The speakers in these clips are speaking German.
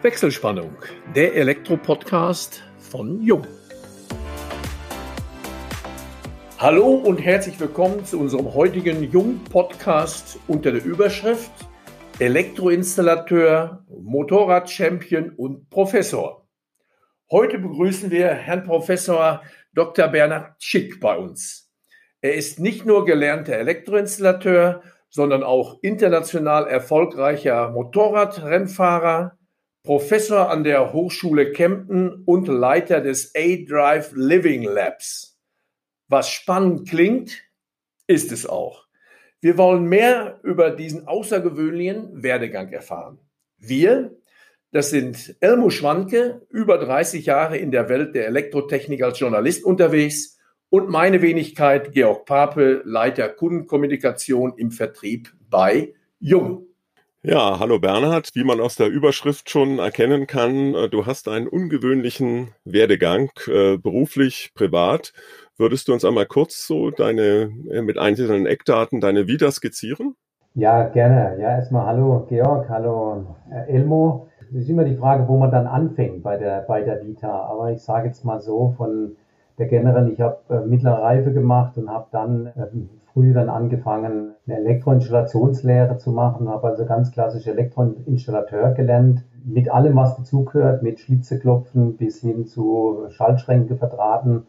Wechselspannung, der Elektro-Podcast von Jung. Hallo und herzlich willkommen zu unserem heutigen Jung-Podcast unter der Überschrift Elektroinstallateur, Motorrad-Champion und Professor. Heute begrüßen wir Herrn Professor Dr. Bernhard Schick bei uns. Er ist nicht nur gelernter Elektroinstallateur, sondern auch international erfolgreicher Motorradrennfahrer, Professor an der Hochschule Kempten und Leiter des A-Drive Living Labs. Was spannend klingt, ist es auch. Wir wollen mehr über diesen außergewöhnlichen Werdegang erfahren. Wir, das sind Elmo Schwanke, über 30 Jahre in der Welt der Elektrotechnik als Journalist unterwegs und meine Wenigkeit Georg Pape, Leiter Kundenkommunikation im Vertrieb bei Jung. Ja, hallo Bernhard. Wie man aus der Überschrift schon erkennen kann, äh, du hast einen ungewöhnlichen Werdegang, äh, beruflich, privat. Würdest du uns einmal kurz so deine, äh, mit einzelnen Eckdaten deine Vita skizzieren? Ja, gerne. Ja, erstmal hallo Georg, hallo Elmo. Es ist immer die Frage, wo man dann anfängt bei der, bei der Vita. Aber ich sage jetzt mal so, von der generell, ich habe mittlere Reife gemacht und habe dann äh, früh dann angefangen, eine Elektroinstallationslehre zu machen, habe also ganz klassisch Elektroinstallateur gelernt, mit allem, was dazugehört, mit Schlitzeklopfen bis hin zu Schaltschränke verdrahten.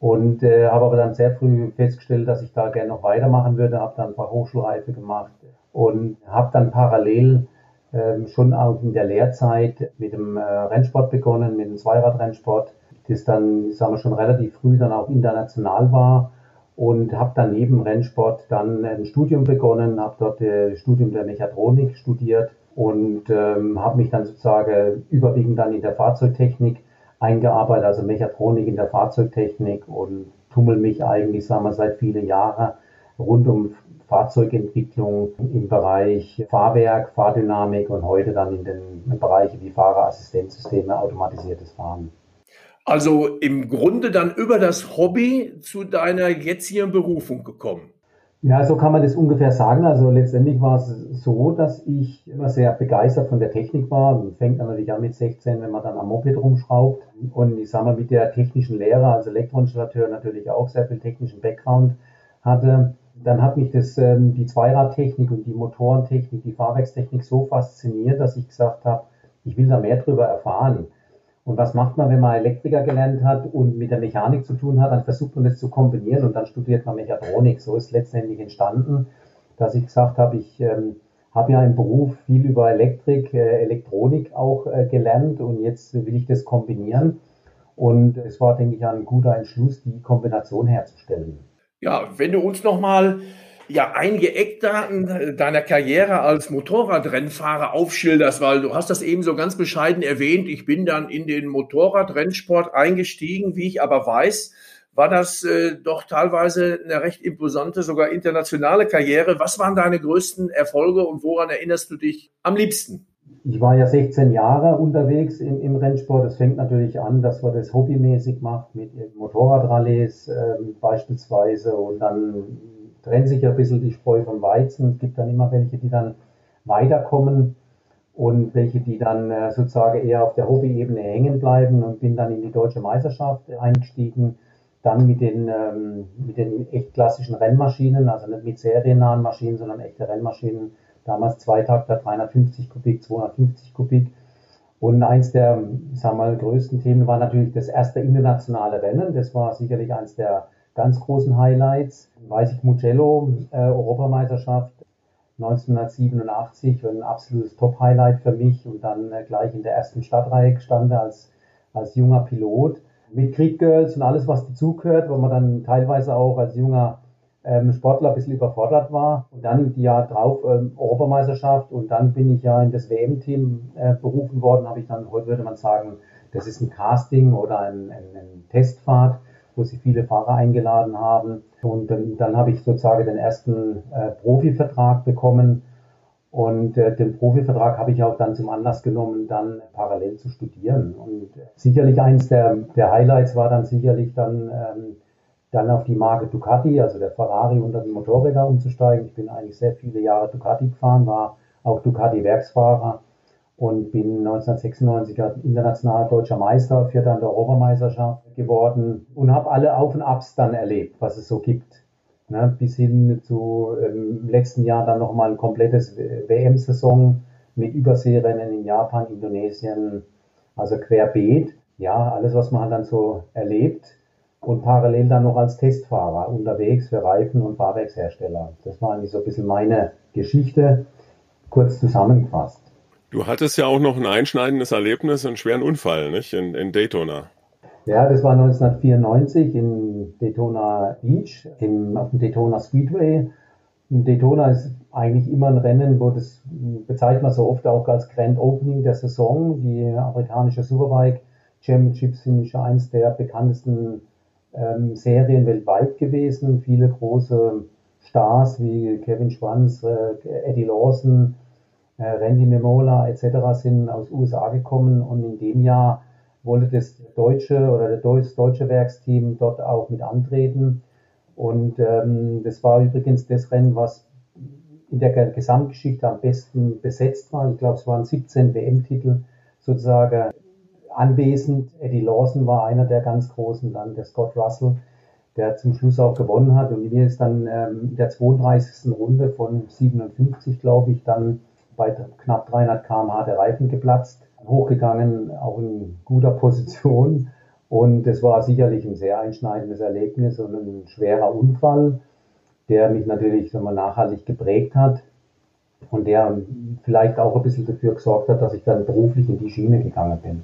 Und äh, habe aber dann sehr früh festgestellt, dass ich da gerne noch weitermachen würde, habe dann ein paar Hochschulreife gemacht und habe dann parallel äh, schon auch in der Lehrzeit mit dem äh, Rennsport begonnen, mit dem Zweiradrennsport das dann, sagen wir schon relativ früh dann auch international war und habe dann neben Rennsport dann ein Studium begonnen, habe dort das Studium der Mechatronik studiert und ähm, habe mich dann sozusagen überwiegend dann in der Fahrzeugtechnik eingearbeitet, also Mechatronik in der Fahrzeugtechnik und tummel mich eigentlich, sagen wir, seit vielen Jahren rund um Fahrzeugentwicklung im Bereich Fahrwerk, Fahrdynamik und heute dann in den Bereichen wie Fahrerassistenzsysteme, automatisiertes Fahren. Also im Grunde dann über das Hobby zu deiner jetzigen Berufung gekommen. Ja, so kann man das ungefähr sagen. Also letztendlich war es so, dass ich immer sehr begeistert von der Technik war. Man fängt natürlich an mit 16, wenn man dann am Moped rumschraubt. Und ich sage mal, mit der technischen Lehre, als Elektroinstallateur natürlich auch sehr viel technischen Background hatte. Dann hat mich das, ähm, die Zweiradtechnik und die Motorentechnik, die Fahrwerkstechnik so fasziniert, dass ich gesagt habe, ich will da mehr drüber erfahren. Und was macht man, wenn man Elektriker gelernt hat und mit der Mechanik zu tun hat? Dann versucht man das zu kombinieren und dann studiert man Mechatronik. So ist letztendlich entstanden, dass ich gesagt habe, ich ähm, habe ja im Beruf viel über Elektrik, äh, Elektronik auch äh, gelernt und jetzt will ich das kombinieren. Und es war, denke ich, ein guter Entschluss, die Kombination herzustellen. Ja, wenn du uns nochmal ja einige Eckdaten deiner Karriere als Motorradrennfahrer aufschilderst, weil du hast das eben so ganz bescheiden erwähnt. Ich bin dann in den Motorradrennsport eingestiegen, wie ich aber weiß, war das äh, doch teilweise eine recht imposante, sogar internationale Karriere. Was waren deine größten Erfolge und woran erinnerst du dich am liebsten? Ich war ja 16 Jahre unterwegs im, im Rennsport. Es fängt natürlich an, dass man das hobbymäßig macht mit Motorradrallyes äh, beispielsweise und dann trennt sich ja ein bisschen die Spreu vom Weizen. Es gibt dann immer welche, die dann weiterkommen und welche, die dann äh, sozusagen eher auf der Hobbyebene hängen bleiben und bin dann in die deutsche Meisterschaft eingestiegen. Dann mit den, ähm, mit den echt klassischen Rennmaschinen, also nicht mit seriennahen Maschinen, sondern echte Rennmaschinen. Damals Zweitakter, 350 Kubik, 250 Kubik. Und eins der, sagen wir mal, größten Themen war natürlich das erste internationale Rennen. Das war sicherlich eins der ganz großen Highlights. Weiß ich Mugello, äh, Europameisterschaft 1987, ein absolutes Top-Highlight für mich und dann äh, gleich in der ersten Stadtreihe gestanden als, als junger Pilot. Mit Creek Girls und alles, was dazugehört, wo man dann teilweise auch als junger ähm, Sportler ein bisschen überfordert war. Und dann im Jahr drauf ähm, Europameisterschaft und dann bin ich ja in das WM-Team äh, berufen worden, habe ich dann, heute würde man sagen, das ist ein Casting oder ein, ein, ein Testfahrt wo sie viele Fahrer eingeladen haben. Und dann, dann habe ich sozusagen den ersten äh, Profivertrag bekommen. Und äh, den Profivertrag habe ich auch dann zum Anlass genommen, dann parallel zu studieren. Und sicherlich eins der, der Highlights war dann sicherlich dann, ähm, dann auf die Marke Ducati, also der Ferrari unter den Motorräder umzusteigen. Ich bin eigentlich sehr viele Jahre Ducati gefahren, war auch Ducati-Werksfahrer und bin 1996 international deutscher Meister, Vierter an der Europameisterschaft geworden und habe alle Auf und Abs dann erlebt, was es so gibt. Ne, bis hin zu ähm, im letzten Jahr dann nochmal ein komplettes WM-Saison mit Überseerennen in Japan, Indonesien, also querbeet. Ja, alles, was man dann so erlebt und parallel dann noch als Testfahrer unterwegs für Reifen- und Fahrwerkshersteller. Das war eigentlich so ein bisschen meine Geschichte, kurz zusammengefasst. Du hattest ja auch noch ein einschneidendes Erlebnis, einen schweren Unfall, nicht? In, in Daytona. Ja, das war 1994 in Daytona Beach, im, auf dem Daytona Speedway. Und Daytona ist eigentlich immer ein Rennen, wo das bezeichnet man so oft auch als Grand Opening der Saison. Die amerikanische Superbike Championships sind ja eins der bekanntesten ähm, Serien weltweit gewesen. Viele große Stars wie Kevin Schwanz, äh, Eddie Lawson, Randy Memola etc. sind aus USA gekommen und in dem Jahr wollte das deutsche oder das deutsche Werksteam dort auch mit antreten. Und ähm, das war übrigens das Rennen, was in der Gesamtgeschichte am besten besetzt war. Ich glaube, es waren 17 WM-Titel sozusagen anwesend. Eddie Lawson war einer der ganz großen, dann der Scott Russell, der zum Schluss auch gewonnen hat. Und mir ist dann ähm, in der 32. Runde von 57, glaube ich, dann bei knapp 300 km/h der Reifen geplatzt, hochgegangen, auch in guter Position. Und es war sicherlich ein sehr einschneidendes Erlebnis und ein schwerer Unfall, der mich natürlich wir, nachhaltig geprägt hat und der vielleicht auch ein bisschen dafür gesorgt hat, dass ich dann beruflich in die Schiene gegangen bin.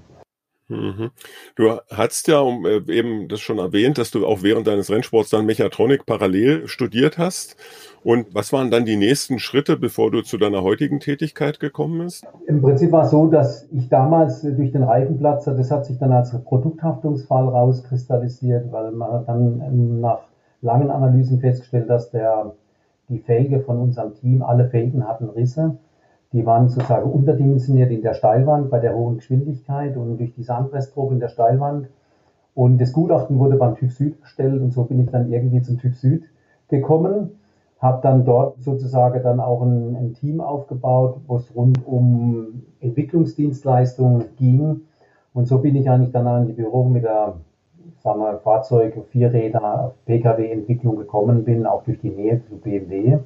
Mhm. Du hast ja um, äh, eben das schon erwähnt, dass du auch während deines Rennsports dann Mechatronik parallel studiert hast. Und was waren dann die nächsten Schritte, bevor du zu deiner heutigen Tätigkeit gekommen bist? Im Prinzip war es so, dass ich damals durch den Reifenplatzer, das hat sich dann als Produkthaftungsfall rauskristallisiert, weil man dann ähm, nach langen Analysen festgestellt, dass der, die Felge von unserem Team, alle Felgen hatten Risse. Die waren sozusagen unterdimensioniert in der Steilwand bei der hohen Geschwindigkeit und durch diese Anpressdruck in der Steilwand. Und das Gutachten wurde beim TÜV Süd erstellt und so bin ich dann irgendwie zum TÜV Süd gekommen. Habe dann dort sozusagen dann auch ein, ein Team aufgebaut, wo es rund um Entwicklungsdienstleistungen ging. Und so bin ich eigentlich dann an die Büro mit der sagen wir, Fahrzeug, Vierräder, Pkw-Entwicklung gekommen bin, auch durch die Nähe zu BMW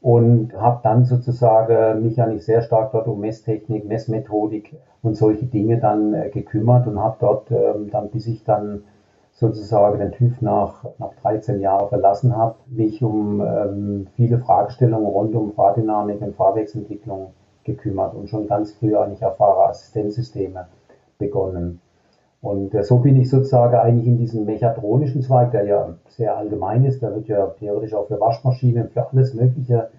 und habe dann sozusagen mich eigentlich sehr stark dort um Messtechnik, Messmethodik und solche Dinge dann äh, gekümmert und habe dort ähm, dann, bis ich dann sozusagen den TÜV nach, nach 13 Jahren verlassen habe, mich um ähm, viele Fragestellungen rund um Fahrdynamik und Fahrwerksentwicklung gekümmert und schon ganz früh eigentlich auf Fahrerassistenzsysteme begonnen. Und so bin ich sozusagen eigentlich in diesem mechatronischen Zweig, der ja sehr allgemein ist, da wird ja theoretisch auch für Waschmaschinen, für alles Mögliche,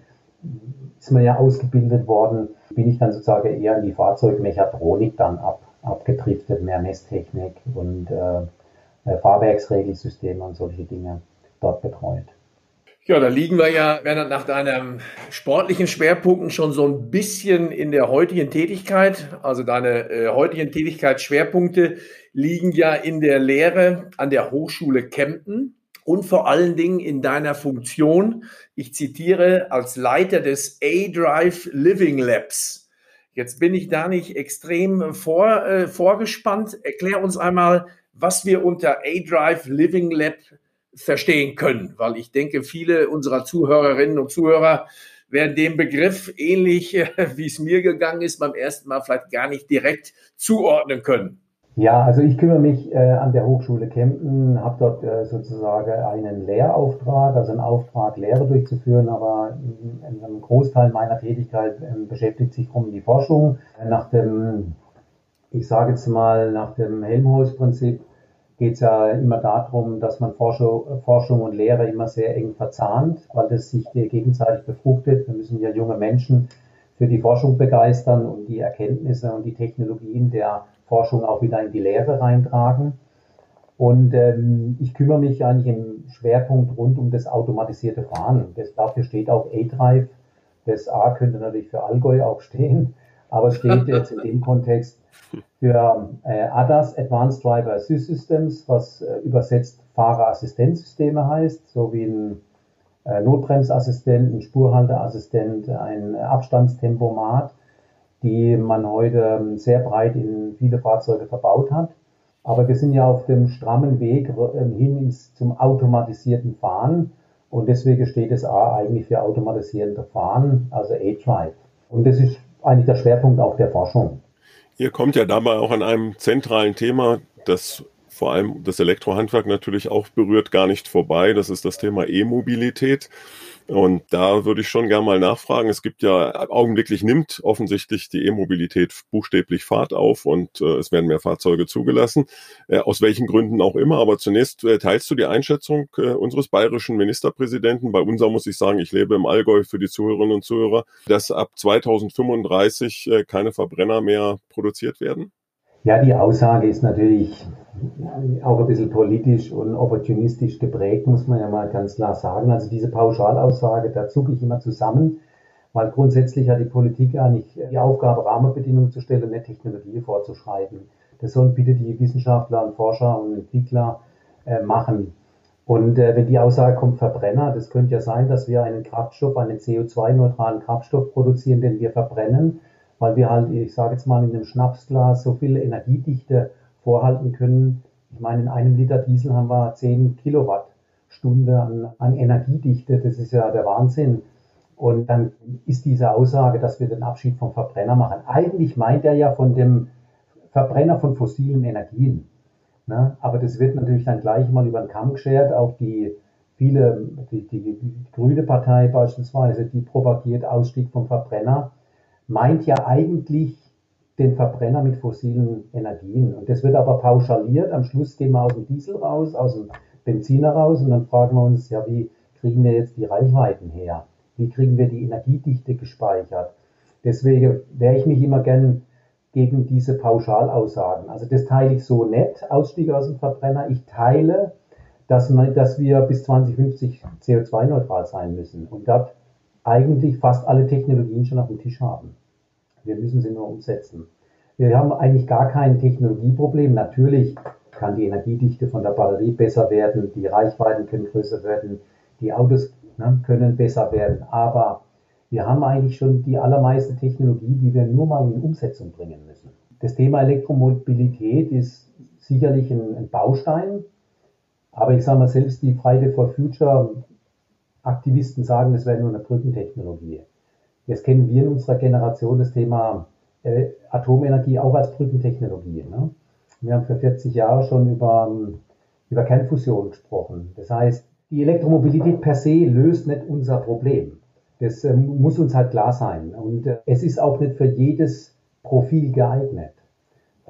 ist man ja ausgebildet worden, bin ich dann sozusagen eher in die Fahrzeugmechatronik dann ab, abgedriftet, mehr Messtechnik und äh Fahrwerksregelsysteme und solche Dinge dort betreut. Ja, da liegen wir ja, Bernhard, nach deinen sportlichen Schwerpunkten schon so ein bisschen in der heutigen Tätigkeit. Also deine äh, heutigen Tätigkeitsschwerpunkte liegen ja in der Lehre an der Hochschule Kempten und vor allen Dingen in deiner Funktion, ich zitiere, als Leiter des A-Drive Living Labs. Jetzt bin ich da nicht extrem vor, äh, vorgespannt. Erklär uns einmal, was wir unter A-Drive Living Lab verstehen können, weil ich denke, viele unserer Zuhörerinnen und Zuhörer werden den Begriff ähnlich, wie es mir gegangen ist, beim ersten Mal vielleicht gar nicht direkt zuordnen können. Ja, also ich kümmere mich äh, an der Hochschule Kempten, habe dort äh, sozusagen einen Lehrauftrag, also einen Auftrag, Lehre durchzuführen, aber ein Großteil meiner Tätigkeit äh, beschäftigt sich um die Forschung. Nach dem, ich sage jetzt mal, nach dem Helmholtz-Prinzip geht es ja immer darum, dass man Forschung und Lehre immer sehr eng verzahnt, weil das sich gegenseitig befruchtet. Wir müssen ja junge Menschen für die Forschung begeistern und die Erkenntnisse und die Technologien der Forschung auch wieder in die Lehre reintragen. Und ähm, ich kümmere mich eigentlich im Schwerpunkt rund um das automatisierte Fahren. Das, dafür steht auch A-Drive. Das A könnte natürlich für Allgäu auch stehen, aber es steht jetzt in dem Kontext für äh, ADAS, Advanced Driver Assist Systems, was äh, übersetzt Fahrerassistenzsysteme heißt, so wie ein äh, Notbremsassistent, ein Spurhalteassistent, ein Abstandstempomat. die man heute ähm, sehr breit in viele Fahrzeuge verbaut hat. Aber wir sind ja auf dem strammen Weg ähm, hin ins, zum automatisierten Fahren. Und deswegen steht es A eigentlich für automatisierende Fahren, also A-Drive. Und das ist eigentlich der Schwerpunkt auch der Forschung. Ihr kommt ja dabei auch an einem zentralen Thema, das vor allem das Elektrohandwerk natürlich auch berührt, gar nicht vorbei. Das ist das Thema E-Mobilität. Und da würde ich schon gerne mal nachfragen. Es gibt ja augenblicklich nimmt offensichtlich die E-Mobilität buchstäblich Fahrt auf und äh, es werden mehr Fahrzeuge zugelassen, äh, aus welchen Gründen auch immer. Aber zunächst äh, teilst du die Einschätzung äh, unseres bayerischen Ministerpräsidenten. Bei unser muss ich sagen, ich lebe im Allgäu für die Zuhörerinnen und Zuhörer, dass ab 2035 äh, keine Verbrenner mehr produziert werden? Ja, die Aussage ist natürlich auch ein bisschen politisch und opportunistisch geprägt, muss man ja mal ganz klar sagen. Also diese Pauschalaussage, da zucke ich immer zusammen, weil grundsätzlich hat die Politik ja nicht die Aufgabe, Rahmenbedingungen zu stellen und nicht Technologie vorzuschreiben. Das sollen bitte die Wissenschaftler und Forscher und Entwickler äh, machen. Und äh, wenn die Aussage kommt, Verbrenner, das könnte ja sein, dass wir einen Kraftstoff, einen CO2-neutralen Kraftstoff produzieren, den wir verbrennen, weil wir halt, ich sage jetzt mal, in einem Schnapsglas so viel Energiedichte vorhalten können. Ich meine, in einem Liter Diesel haben wir 10 Kilowattstunde an, an Energiedichte. Das ist ja der Wahnsinn. Und dann ist diese Aussage, dass wir den Abschied vom Verbrenner machen. Eigentlich meint er ja von dem Verbrenner von fossilen Energien. Ne? Aber das wird natürlich dann gleich mal über den Kamm geschert. Auch die viele, die, die, die Grüne Partei beispielsweise, die propagiert Ausstieg vom Verbrenner, meint ja eigentlich den Verbrenner mit fossilen Energien. Und das wird aber pauschaliert. Am Schluss gehen wir aus dem Diesel raus, aus dem Benziner raus und dann fragen wir uns, ja, wie kriegen wir jetzt die Reichweiten her? Wie kriegen wir die Energiedichte gespeichert? Deswegen wehre ich mich immer gern gegen diese Pauschalaussagen. Also das teile ich so nett, Ausstieg aus dem Verbrenner. Ich teile, dass, man, dass wir bis 2050 CO2-neutral sein müssen und dort eigentlich fast alle Technologien schon auf dem Tisch haben. Wir müssen sie nur umsetzen. Wir haben eigentlich gar kein Technologieproblem. Natürlich kann die Energiedichte von der Batterie besser werden, die Reichweiten können größer werden, die Autos ne, können besser werden. Aber wir haben eigentlich schon die allermeiste Technologie, die wir nur mal in Umsetzung bringen müssen. Das Thema Elektromobilität ist sicherlich ein, ein Baustein. Aber ich sage mal, selbst die Friday for Future Aktivisten sagen, das wäre nur eine Brückentechnologie. Jetzt kennen wir in unserer Generation das Thema äh, Atomenergie auch als Brückentechnologie. Ne? Wir haben für 40 Jahre schon über, ähm, über Kernfusion gesprochen. Das heißt, die Elektromobilität per se löst nicht unser Problem. Das äh, muss uns halt klar sein. Und äh, es ist auch nicht für jedes Profil geeignet.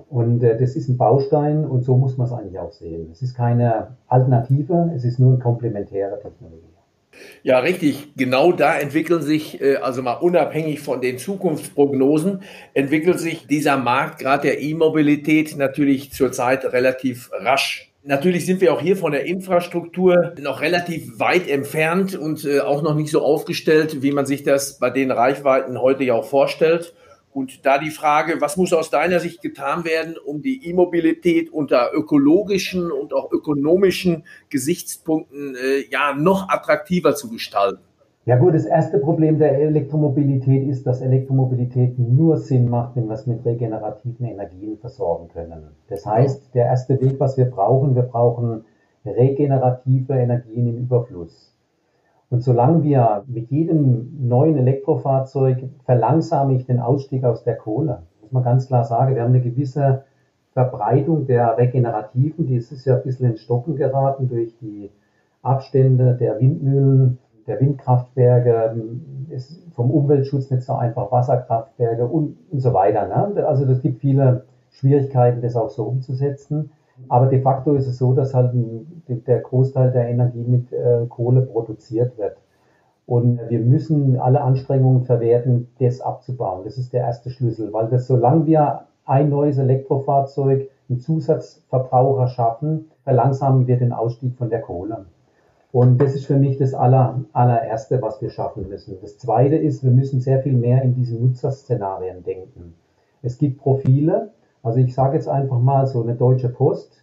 Und äh, das ist ein Baustein und so muss man es eigentlich auch sehen. Es ist keine Alternative, es ist nur eine komplementäre Technologie. Ja, richtig. Genau da entwickeln sich, äh, also mal unabhängig von den Zukunftsprognosen, entwickelt sich dieser Markt gerade der E-Mobilität natürlich zurzeit relativ rasch. Natürlich sind wir auch hier von der Infrastruktur noch relativ weit entfernt und äh, auch noch nicht so aufgestellt, wie man sich das bei den Reichweiten heute ja auch vorstellt. Und da die Frage, was muss aus deiner Sicht getan werden, um die E-Mobilität unter ökologischen und auch ökonomischen Gesichtspunkten äh, ja noch attraktiver zu gestalten? Ja gut, das erste Problem der Elektromobilität ist, dass Elektromobilität nur Sinn macht, wenn wir es mit regenerativen Energien versorgen können. Das heißt, der erste Weg, was wir brauchen, wir brauchen regenerative Energien im Überfluss. Und solange wir mit jedem neuen Elektrofahrzeug verlangsame ich den Ausstieg aus der Kohle, muss man ganz klar sagen, wir haben eine gewisse Verbreitung der Regenerativen, die ist ja ein bisschen in Stocken geraten durch die Abstände der Windmühlen, der Windkraftwerke, ist vom Umweltschutz nicht so einfach, Wasserkraftwerke und, und so weiter. Ne? Also es gibt viele Schwierigkeiten, das auch so umzusetzen. Aber de facto ist es so, dass halt der Großteil der Energie mit äh, Kohle produziert wird. Und wir müssen alle Anstrengungen verwerten, das abzubauen. Das ist der erste Schlüssel, weil das, solange wir ein neues Elektrofahrzeug, einen Zusatzverbraucher schaffen, verlangsamen wir den Ausstieg von der Kohle. Und das ist für mich das aller, allererste, was wir schaffen müssen. Das zweite ist, wir müssen sehr viel mehr in diesen Nutzerszenarien denken. Es gibt Profile, also ich sage jetzt einfach mal so eine Deutsche Post,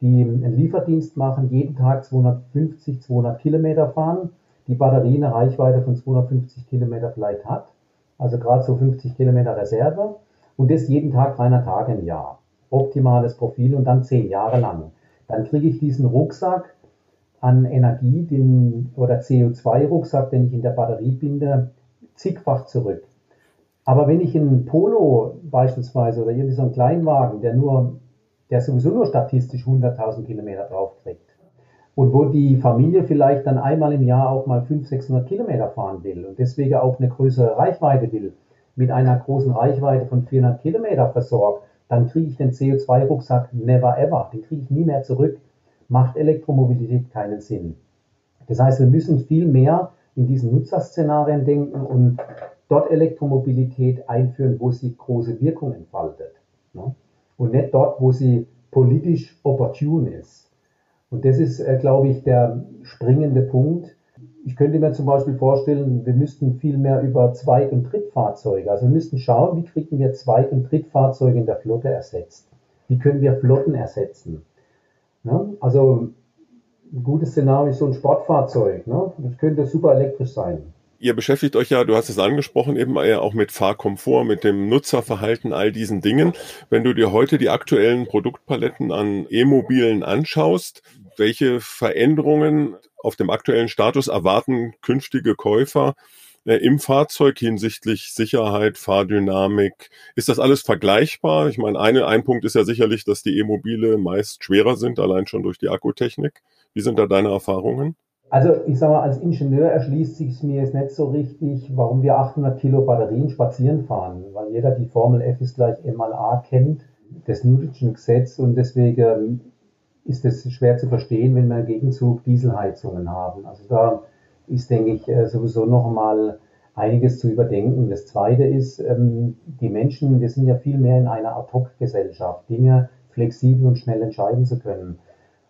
die einen Lieferdienst machen, jeden Tag 250, 200 Kilometer fahren, die Batterie eine Reichweite von 250 Kilometer vielleicht hat. also gerade so 50 Kilometer Reserve und das jeden Tag 300 Tage im Jahr. Optimales Profil und dann zehn Jahre lang. Dann kriege ich diesen Rucksack an Energie den, oder CO2-Rucksack, den ich in der Batterie binde, zigfach zurück. Aber wenn ich einen Polo beispielsweise oder irgendwie so einen Kleinwagen, der nur, der sowieso nur statistisch 100.000 Kilometer draufkriegt und wo die Familie vielleicht dann einmal im Jahr auch mal 500, 600 Kilometer fahren will und deswegen auch eine größere Reichweite will, mit einer großen Reichweite von 400 Kilometer versorgt, dann kriege ich den CO2-Rucksack never ever. Den kriege ich nie mehr zurück. Macht Elektromobilität keinen Sinn. Das heißt, wir müssen viel mehr in diesen Nutzerszenarien denken und dort Elektromobilität einführen, wo sie große Wirkung entfaltet. Ne? Und nicht dort, wo sie politisch opportun ist. Und das ist, äh, glaube ich, der springende Punkt. Ich könnte mir zum Beispiel vorstellen, wir müssten viel mehr über Zweit- und Drittfahrzeuge, also wir müssten schauen, wie kriegen wir Zweit- und Drittfahrzeuge in der Flotte ersetzt? Wie können wir Flotten ersetzen? Ne? Also ein gutes Szenario ist so ein Sportfahrzeug. Ne? Das könnte super elektrisch sein. Ihr beschäftigt euch ja, du hast es angesprochen, eben auch mit Fahrkomfort, mit dem Nutzerverhalten, all diesen Dingen. Wenn du dir heute die aktuellen Produktpaletten an E-Mobilen anschaust, welche Veränderungen auf dem aktuellen Status erwarten künftige Käufer äh, im Fahrzeug hinsichtlich Sicherheit, Fahrdynamik? Ist das alles vergleichbar? Ich meine, eine, ein Punkt ist ja sicherlich, dass die E-Mobile meist schwerer sind, allein schon durch die Akkutechnik. Wie sind da deine Erfahrungen? Also ich sage mal, als Ingenieur erschließt sich es mir jetzt nicht so richtig, warum wir 800 Kilo Batterien spazieren fahren, weil jeder die Formel F ist gleich M mal A kennt, das Newton'sche Gesetz und deswegen ist es schwer zu verstehen, wenn wir im Gegenzug Dieselheizungen haben. Also da ist, denke ich, äh, sowieso noch mal einiges zu überdenken. Das Zweite ist, ähm, die Menschen, wir sind ja viel mehr in einer Ad-Hoc-Gesellschaft, Dinge flexibel und schnell entscheiden zu können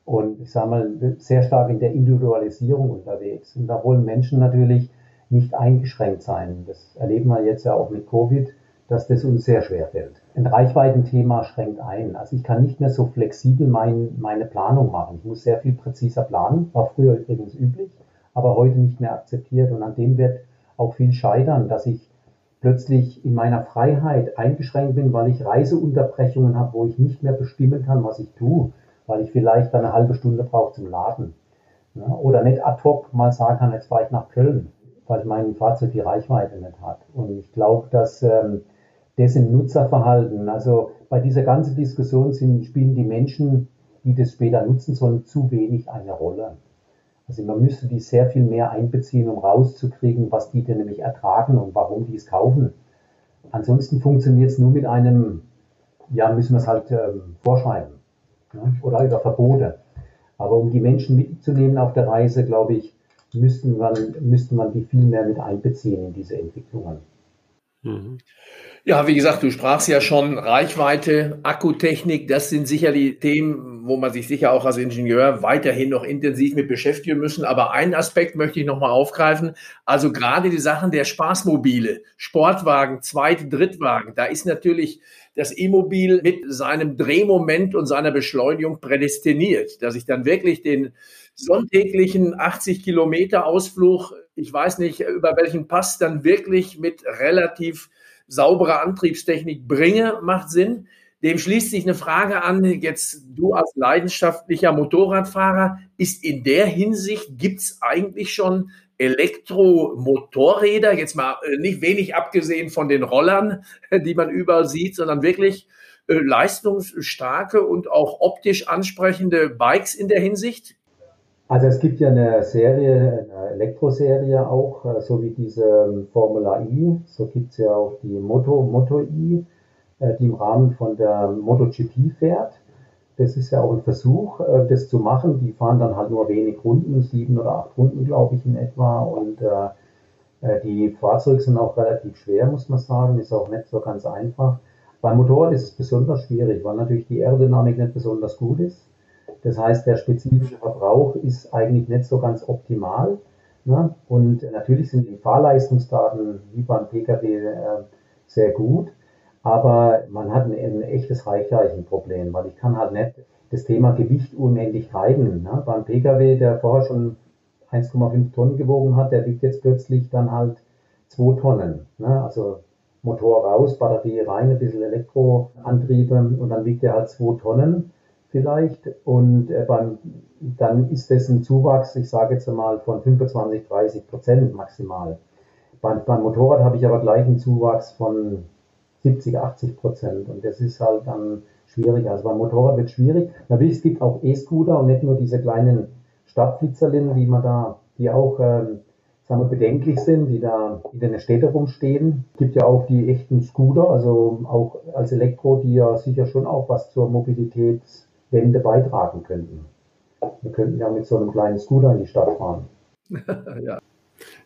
und ich sage mal, sehr stark in der Individualisierung unterwegs. Und da wollen Menschen natürlich nicht eingeschränkt sein. Das erleben wir jetzt ja auch mit Covid, dass das uns sehr schwer fällt. Ein Reichweitenthema schränkt ein. Also ich kann nicht mehr so flexibel mein, meine Planung machen. Ich muss sehr viel präziser planen, war früher übrigens üblich, aber heute nicht mehr akzeptiert. Und an dem wird auch viel scheitern, dass ich plötzlich in meiner Freiheit eingeschränkt bin, weil ich Reiseunterbrechungen habe, wo ich nicht mehr bestimmen kann, was ich tue weil ich vielleicht eine halbe Stunde brauche zum Laden. Ja, oder nicht ad hoc mal sagen kann, jetzt fahre ich nach Köln, weil mein Fahrzeug die Reichweite nicht hat. Und ich glaube, dass ähm, das im Nutzerverhalten, also bei dieser ganzen Diskussion sind, spielen die Menschen, die das später nutzen sollen, zu wenig eine Rolle. Also man müsste die sehr viel mehr einbeziehen, um rauszukriegen, was die denn nämlich ertragen und warum die es kaufen. Ansonsten funktioniert es nur mit einem, ja, müssen wir es halt ähm, vorschreiben ne? Oder über Verbote. Aber um die Menschen mitzunehmen auf der Reise, glaube ich, müssten man, müsste man die viel mehr mit einbeziehen in diese Entwicklungen. Mhm. Ja, wie gesagt, du sprachst ja schon Reichweite, Akkutechnik, das sind sicherlich Themen, wo man sich sicher auch als Ingenieur weiterhin noch intensiv mit beschäftigen müssen. Aber einen Aspekt möchte ich nochmal aufgreifen. Also gerade die Sachen der Spaßmobile, Sportwagen, Zweit-, Drittwagen, da ist natürlich das E-Mobil mit seinem Drehmoment und seiner Beschleunigung prädestiniert, dass ich dann wirklich den sonntäglichen 80 Kilometer Ausflug, ich weiß nicht, über welchen Pass dann wirklich mit relativ sauberer Antriebstechnik bringe, macht Sinn. Dem schließt sich eine Frage an, jetzt du als leidenschaftlicher Motorradfahrer, ist in der Hinsicht, gibt es eigentlich schon Elektromotorräder, jetzt mal äh, nicht wenig abgesehen von den Rollern, die man überall sieht, sondern wirklich äh, leistungsstarke und auch optisch ansprechende Bikes in der Hinsicht? Also es gibt ja eine Serie, eine Elektroserie auch, äh, so wie diese ähm, Formula I, so gibt es ja auch die Moto, Moto I, die im Rahmen von der MotoGP fährt. Das ist ja auch ein Versuch, äh, das zu machen. Die fahren dann halt nur wenig Runden, sieben oder acht Runden, glaube ich, in etwa. Und äh, äh, die Fahrzeuge sind auch relativ schwer, muss man sagen. Ist auch nicht so ganz einfach. Beim Motorrad ist es besonders schwierig, weil natürlich die Aerodynamik nicht besonders gut ist. Das heißt, der spezifische Verbrauch ist eigentlich nicht so ganz optimal. Ne? Und natürlich sind die Fahrleistungsdaten wie beim Pkw äh, sehr gut. Aber man hat ein, ein echtes Reichweitenproblem, weil ich kann halt nicht das Thema Gewicht unendlich treiben. Ne? Beim Pkw, der vorher schon 1,5 Tonnen gewogen hat, der wiegt jetzt plötzlich dann halt 2 Tonnen. Ne? Also Motor raus, Batterie rein, ein bisschen Elektroantriebe und dann wiegt er halt 2 Tonnen vielleicht. Und äh, beim, dann ist das ein Zuwachs, ich sage jetzt mal, von 25, 30 Prozent maximal. Beim, beim Motorrad habe ich aber gleich einen Zuwachs von 70, 80 Prozent. Und das ist halt dann schwierig. Also beim Motorrad wird es schwierig. Natürlich, es gibt auch E-Scooter und nicht nur diese kleinen Stadtflitzerlinnen, die man da, die auch ähm, sagen wir, bedenklich sind, die da in den Städten rumstehen. Es gibt ja auch die echten Scooter, also auch als Elektro, die ja sicher schon auch was zur Mobilitätswende beitragen könnten. Wir könnten ja mit so einem kleinen Scooter in die Stadt fahren. ja.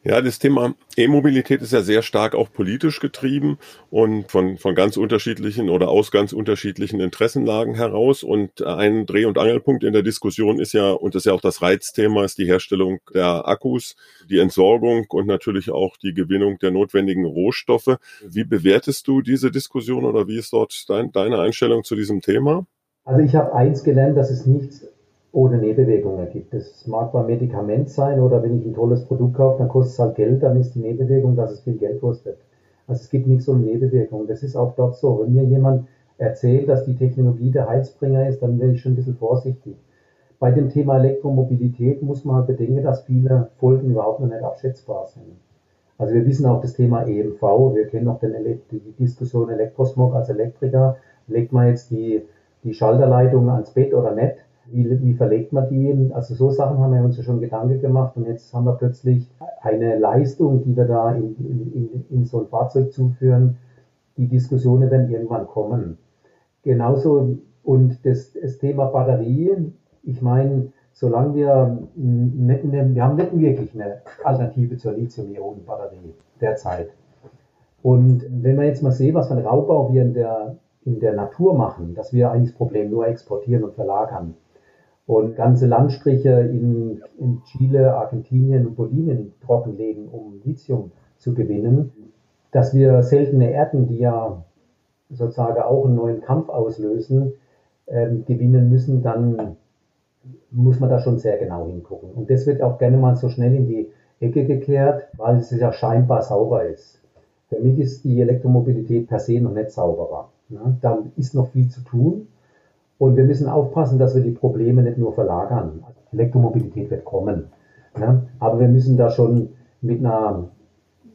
Ja, das Thema E-Mobilität ist ja sehr stark auch politisch getrieben und von, von ganz unterschiedlichen oder aus ganz unterschiedlichen Interessenlagen heraus. Und ein Dreh- und Angelpunkt in der Diskussion ist ja, und das ist ja auch das Reizthema, ist die Herstellung der Akkus, die Entsorgung und natürlich auch die Gewinnung der notwendigen Rohstoffe. Wie bewertest du diese Diskussion oder wie ist dort dein, deine Einstellung zu diesem Thema? Also ich habe eins gelernt, dass es nichts ohne Nebenwirkungen gibt. Das mag beim Medikament sein oder wenn ich ein tolles Produkt kaufe, dann kostet es halt Geld, dann ist die Nebenwirkung, dass es viel Geld kostet. Also es gibt nichts ohne Nebenwirkungen. Das ist auch dort so. Wenn mir jemand erzählt, dass die Technologie der Heizbringer ist, dann wäre ich schon ein bisschen vorsichtig. Bei dem Thema Elektromobilität muss man halt bedenken, dass viele Folgen überhaupt noch nicht abschätzbar sind. Also wir wissen auch das Thema EMV, wir kennen auch den, die Diskussion Elektrosmog als Elektriker. Legt man jetzt die, die Schalterleitung ans Bett oder nicht? Wie, wie verlegt man die? Also so Sachen haben wir uns ja schon Gedanken gemacht und jetzt haben wir plötzlich eine Leistung, die wir da in, in, in so ein Fahrzeug zuführen. Die Diskussionen werden irgendwann kommen. Genauso und das, das Thema Batterie, ich meine, solange wir nicht, wir haben nicht wirklich eine Alternative zur Lithium-Ionen-Batterie derzeit. Und wenn wir jetzt mal sehen, was für einen Raubbau wir in der, in der Natur machen, dass wir eigentlich das Problem nur exportieren und verlagern, und ganze Landstriche in, in Chile, Argentinien und Bolivien trockenlegen, um Lithium zu gewinnen, dass wir seltene Erden, die ja sozusagen auch einen neuen Kampf auslösen, ähm, gewinnen müssen, dann muss man da schon sehr genau hingucken. Und das wird auch gerne mal so schnell in die Ecke gekehrt, weil es ja scheinbar sauber ist. Für mich ist die Elektromobilität per se noch nicht sauberer. Ja, da ist noch viel zu tun. Und wir müssen aufpassen, dass wir die Probleme nicht nur verlagern. Elektromobilität wird kommen. Ja? Aber wir müssen da schon mit, einer,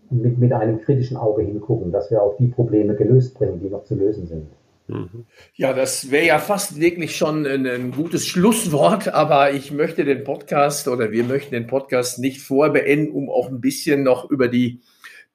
mit, mit einem kritischen Auge hingucken, dass wir auch die Probleme gelöst bringen, die noch zu lösen sind. Mhm. Ja, das wäre ja fast wirklich schon ein, ein, gutes Schlusswort, aber ich möchte den Podcast oder wir möchten den Podcast nicht vorbeenden, um auch ein bisschen noch über die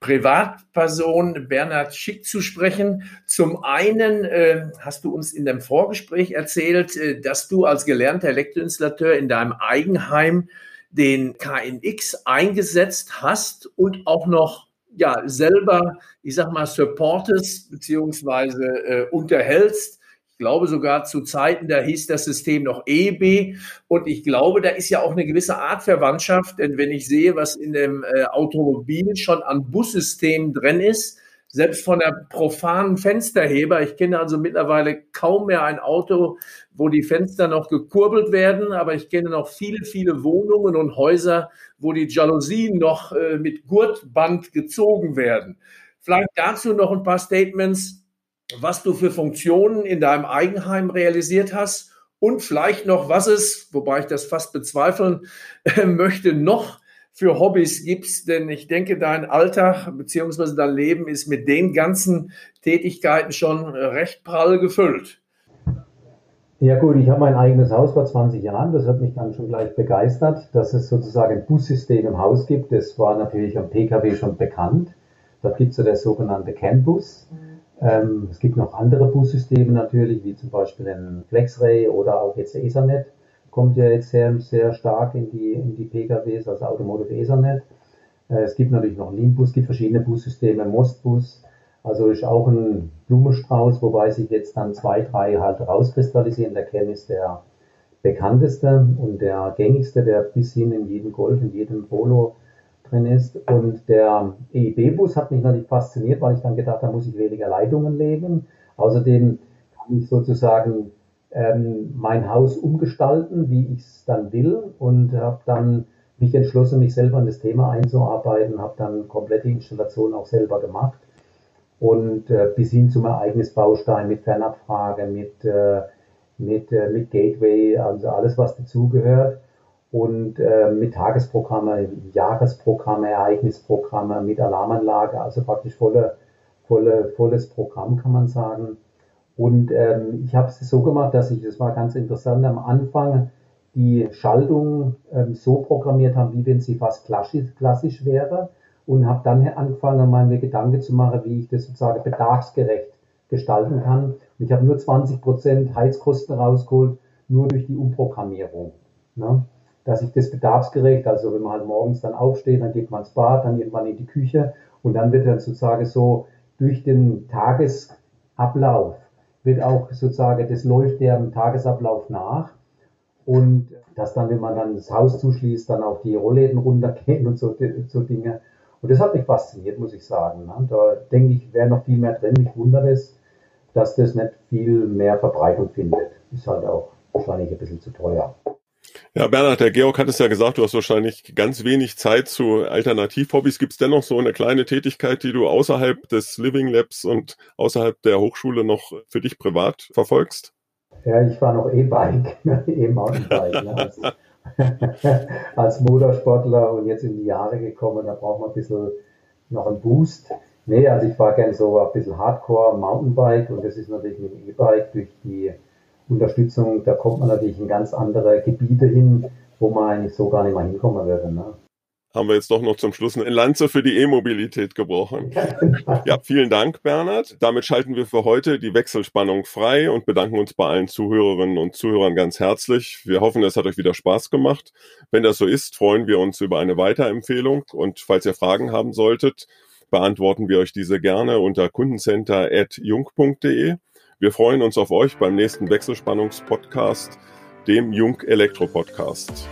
Privatperson Bernhard Schick zu sprechen. Zum einen äh, hast du uns in dem Vorgespräch erzählt, äh, dass du als gelernter Elektroinstallateur in deinem Eigenheim den KNX eingesetzt hast und auch noch ja selber, ich sag mal, supportest beziehungsweise äh, unterhältst. Ich glaube sogar zu Zeiten, da hieß das System noch EB. Und ich glaube, da ist ja auch eine gewisse Art Verwandtschaft. Denn wenn ich sehe, was in dem äh, Automobil schon an Bussystemen drin ist, selbst von der profanen Fensterheber. Ich kenne also mittlerweile kaum mehr ein Auto, wo die Fenster noch gekurbelt werden, aber ich kenne noch viele, viele Wohnungen und Häuser, wo die Jalousien noch äh, mit Gurtband gezogen werden. Vielleicht dazu noch ein paar Statements was du für Funktionen in deinem Eigenheim realisiert hast und vielleicht noch, was es, wobei ich das fast bezweifeln äh, möchte, noch für Hobbys gibst, denn ich denke, dein Alltag bzw. dein Leben ist mit den ganzen Tätigkeiten schon recht prall gefüllt. Ja gut, ich habe mein eigenes Haus vor 20 Jahren, das hat mich dann schon gleich begeistert, dass es sozusagen ein Bussystem im Haus gibt. Das war natürlich am Pkw schon bekannt. Dort gibt es ja das sogenannte CAN-Bus. Mhm. Ähm, es gibt noch andere Bussysteme natürlich, wie zum Beispiel ein FlexRay oder auch jetzt Ethernet kommt ja jetzt sehr, sehr stark in die, in die PKWs, also Automotive Ethernet. Äh, es gibt natürlich noch Limbus, es gibt verschiedene Bussysteme, Mostbus, also ist auch ein Blumenstrauß, wobei sich jetzt dann zwei, drei halt rauskristallisieren. Der Ken ist der bekannteste und der gängigste, der bis hin in jedem Golf, in jedem Polo drin ist. Und der EIB-Bus hat mich natürlich fasziniert, weil ich dann gedacht habe, da muss ich weniger Leitungen legen. Außerdem kann ich sozusagen ähm, mein Haus umgestalten, wie ich es dann will und habe dann mich entschlossen, mich selber in das Thema einzuarbeiten, habe dann komplette Installation auch selber gemacht und äh, bis hin zum Ereignisbaustein mit Fernabfrage, mit, äh, mit, äh, mit Gateway, also alles, was dazugehört und äh, mit Tagesprogramme, Jahresprogramme, Ereignisprogramme, mit Alarmanlage, also praktisch volle, volle, volles Programm kann man sagen. Und ähm, ich habe es so gemacht, dass ich, das war ganz interessant, am Anfang die Schaltung ähm, so programmiert haben, wie wenn sie fast klassisch, klassisch wäre und habe dann angefangen, meine Gedanken zu machen, wie ich das sozusagen bedarfsgerecht gestalten kann. Und ich habe nur 20 Prozent Heizkosten rausgeholt, nur durch die Umprogrammierung. Ne? Dass ich das bedarfsgerecht, also wenn man halt morgens dann aufsteht, dann geht man ins Bad, dann irgendwann in die Küche und dann wird dann sozusagen so durch den Tagesablauf wird auch sozusagen, das läuft dem Tagesablauf nach und dass dann, wenn man dann das Haus zuschließt, dann auch die Rollläden runtergehen und so, so Dinge. Und das hat mich fasziniert, muss ich sagen. Ne? Da denke ich, wäre noch viel mehr drin. Mich wundert es, dass das nicht viel mehr Verbreitung findet. Ist halt auch wahrscheinlich ein bisschen zu teuer. Ja, Bernhard, der Georg hat es ja gesagt, du hast wahrscheinlich ganz wenig Zeit zu Alternativhobbys. Gibt es dennoch so eine kleine Tätigkeit, die du außerhalb des Living Labs und außerhalb der Hochschule noch für dich privat verfolgst? Ja, ich fahre noch E-Bike, E-Mountainbike. als, als Motorsportler und jetzt in die Jahre gekommen, da braucht man ein bisschen noch einen Boost. Nee, also ich fahre gerne so ein bisschen Hardcore Mountainbike und das ist natürlich mit dem E-Bike durch die Unterstützung, da kommt man natürlich in ganz andere Gebiete hin, wo man eigentlich so gar nicht mehr hinkommen würde. Ne? Haben wir jetzt doch noch zum Schluss eine Lanze für die E-Mobilität gebrochen. Ja, vielen Dank, Bernhard. Damit schalten wir für heute die Wechselspannung frei und bedanken uns bei allen Zuhörerinnen und Zuhörern ganz herzlich. Wir hoffen, es hat euch wieder Spaß gemacht. Wenn das so ist, freuen wir uns über eine Weiterempfehlung und falls ihr Fragen haben solltet, beantworten wir euch diese gerne unter kundencenter.jung.de. Wir freuen uns auf euch beim nächsten Wechselspannungspodcast, dem Jung Elektro Podcast.